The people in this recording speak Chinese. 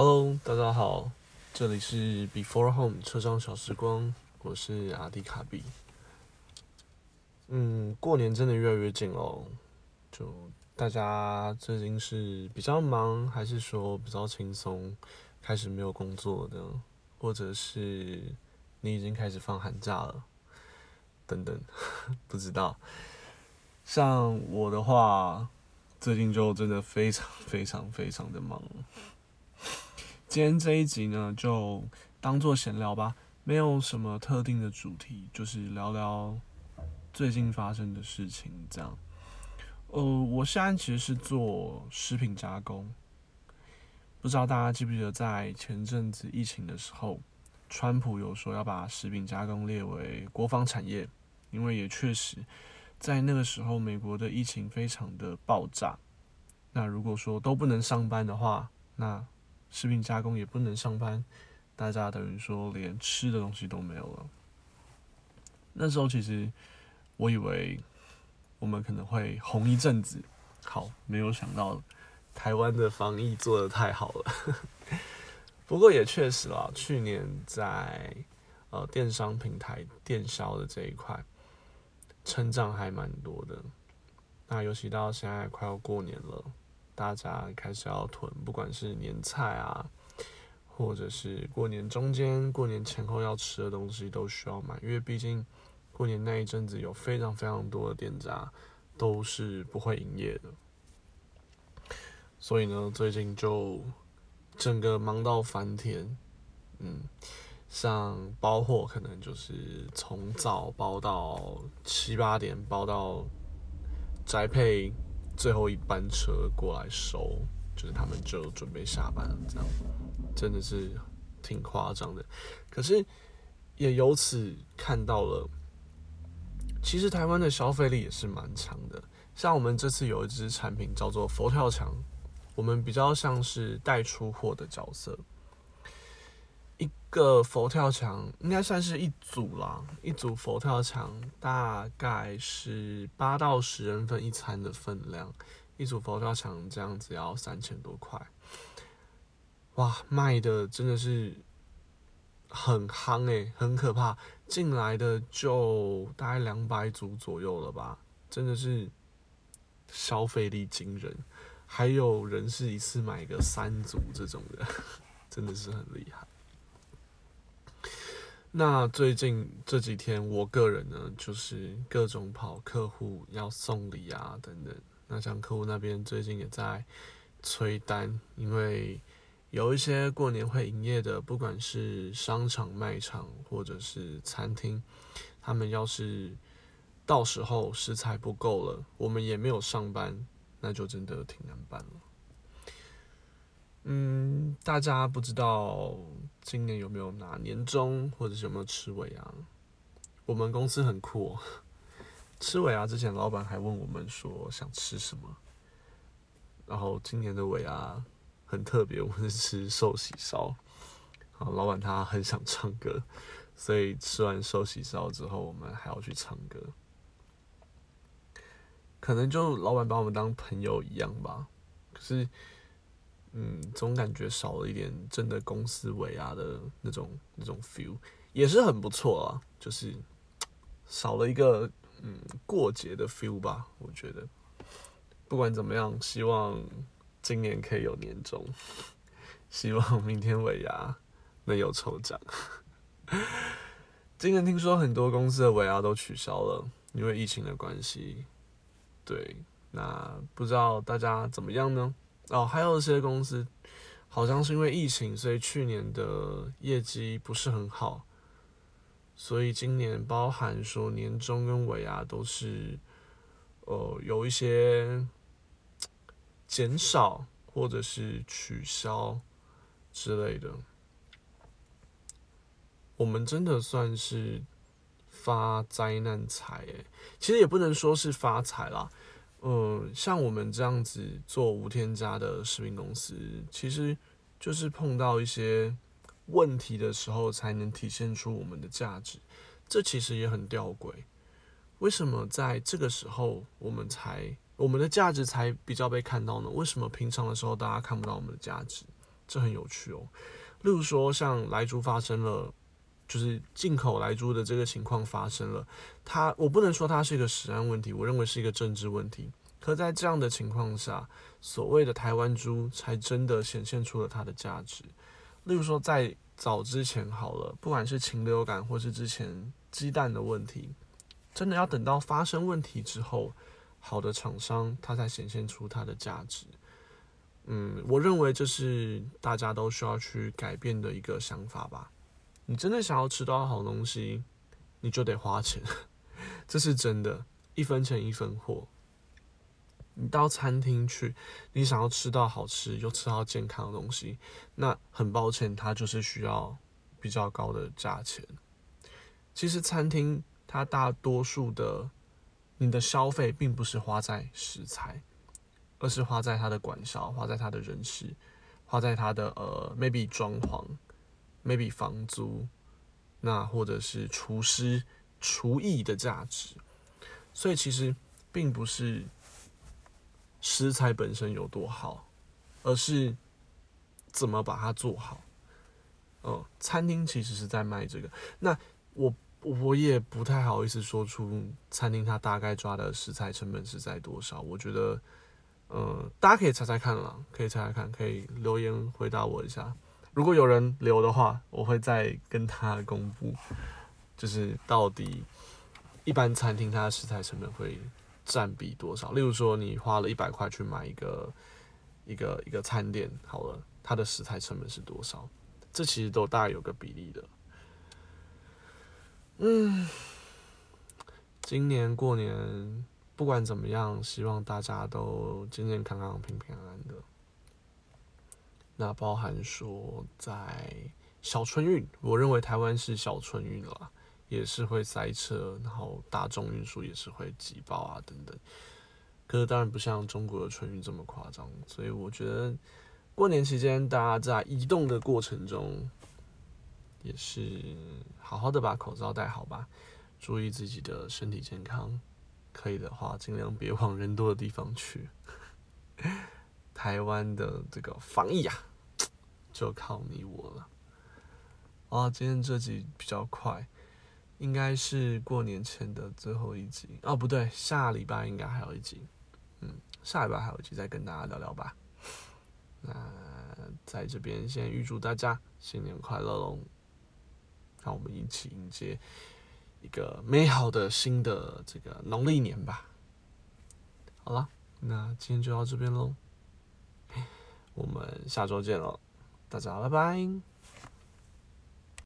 Hello，大家好，这里是 Before Home 车上小时光，我是阿迪卡比。嗯，过年真的越来越近喽，就大家最近是比较忙，还是说比较轻松，开始没有工作的，或者是你已经开始放寒假了，等等，不知道。像我的话，最近就真的非常非常非常的忙。今天这一集呢，就当做闲聊吧，没有什么特定的主题，就是聊聊最近发生的事情。这样，呃，我现在其实是做食品加工，不知道大家记不记得，在前阵子疫情的时候，川普有说要把食品加工列为国防产业，因为也确实在那个时候，美国的疫情非常的爆炸。那如果说都不能上班的话，那食品加工也不能上班，大家等于说连吃的东西都没有了。那时候其实我以为我们可能会红一阵子，好，没有想到台湾的防疫做的太好了。不过也确实啦，去年在呃电商平台电销的这一块成长还蛮多的。那尤其到现在快要过年了。大家开始要囤，不管是年菜啊，或者是过年中间、过年前后要吃的东西，都需要买。因为毕竟过年那一阵子有非常非常多的店家都是不会营业的，所以呢，最近就整个忙到翻天。嗯，像包货，可能就是从早包到七八点，包到宅配。最后一班车过来收，就是他们就准备下班了，这样真的是挺夸张的。可是也由此看到了，其实台湾的消费力也是蛮强的。像我们这次有一支产品叫做佛跳墙，我们比较像是带出货的角色。个佛跳墙应该算是一组啦，一组佛跳墙大概是八到十人份一餐的分量，一组佛跳墙这样子要三千多块，哇，卖的真的是很夯诶，很可怕，进来的就大概两百组左右了吧，真的是消费力惊人，还有人是一次买个三组这种的，真的是很厉害。那最近这几天，我个人呢，就是各种跑客户要送礼啊，等等。那像客户那边最近也在催单，因为有一些过年会营业的，不管是商场、卖场或者是餐厅，他们要是到时候食材不够了，我们也没有上班，那就真的挺难办了。嗯，大家不知道今年有没有拿年终，或者是有没有吃尾牙？我们公司很酷，哦吃尾牙之前，老板还问我们说想吃什么。然后今年的尾牙很特别，我们是吃寿喜烧。好，老板他很想唱歌，所以吃完寿喜烧之后，我们还要去唱歌。可能就老板把我们当朋友一样吧。可是。嗯，总感觉少了一点真的公司尾牙的那种那种 feel，也是很不错啊，就是少了一个嗯过节的 feel 吧。我觉得不管怎么样，希望今年可以有年终，希望明天尾牙能有抽奖。今年听说很多公司的尾牙都取消了，因为疫情的关系。对，那不知道大家怎么样呢？哦，还有一些公司，好像是因为疫情，所以去年的业绩不是很好，所以今年包含说年终跟尾牙都是，呃，有一些减少或者是取消之类的。我们真的算是发灾难财诶，其实也不能说是发财啦。嗯，像我们这样子做无添加的食品公司，其实就是碰到一些问题的时候，才能体现出我们的价值。这其实也很吊诡，为什么在这个时候我们才我们的价值才比较被看到呢？为什么平常的时候大家看不到我们的价值？这很有趣哦。例如说，像莱猪发生了，就是进口来猪的这个情况发生了，它我不能说它是一个食安问题，我认为是一个政治问题。可在这样的情况下，所谓的台湾猪才真的显现出了它的价值。例如说，在早之前好了，不管是禽流感或是之前鸡蛋的问题，真的要等到发生问题之后，好的厂商它才显现出它的价值。嗯，我认为这是大家都需要去改变的一个想法吧。你真的想要吃到好东西，你就得花钱，这是真的，一分钱一分货。你到餐厅去，你想要吃到好吃又吃到健康的东西，那很抱歉，它就是需要比较高的价钱。其实餐厅它大多数的你的消费并不是花在食材，而是花在它的管销，花在它的人事，花在它的呃 maybe 装潢，maybe 房租，那或者是厨师厨艺的价值。所以其实并不是。食材本身有多好，而是怎么把它做好。嗯，餐厅其实是在卖这个。那我我也不太好意思说出餐厅它大概抓的食材成本是在多少。我觉得，嗯，大家可以猜猜看啦，可以猜猜看，可以留言回答我一下。如果有人留的话，我会再跟他公布，就是到底一般餐厅它的食材成本会。占比多少？例如说，你花了一百块去买一个一个一个餐店，好了，它的食材成本是多少？这其实都大概有个比例的。嗯，今年过年不管怎么样，希望大家都健健康康、平平安安的。那包含说在小春运，我认为台湾是小春运了。也是会塞车，然后大众运输也是会挤爆啊，等等。可是当然不像中国的春运这么夸张，所以我觉得过年期间大家在移动的过程中，也是好好的把口罩戴好吧，注意自己的身体健康。可以的话，尽量别往人多的地方去。台湾的这个防疫啊，就靠你我了。啊，今天这集比较快。应该是过年前的最后一集哦，不对，下礼拜应该还有一集，嗯，下礼拜还有一集再跟大家聊聊吧。那在这边先预祝大家新年快乐喽！让我们一起迎接一个美好的新的这个农历年吧。好了，那今天就到这边喽，我们下周见喽，大家拜拜。